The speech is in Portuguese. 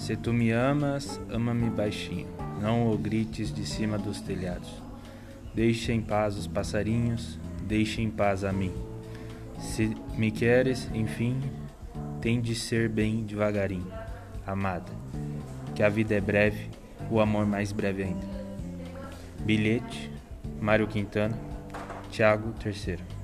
Se tu me amas, ama-me baixinho, não o grites de cima dos telhados. Deixa em paz os passarinhos, deixa em paz a mim. Se me queres, enfim, tem de ser bem devagarinho, amada, que a vida é breve, o amor mais breve ainda. Bilhete, Mário Quintana, Tiago III.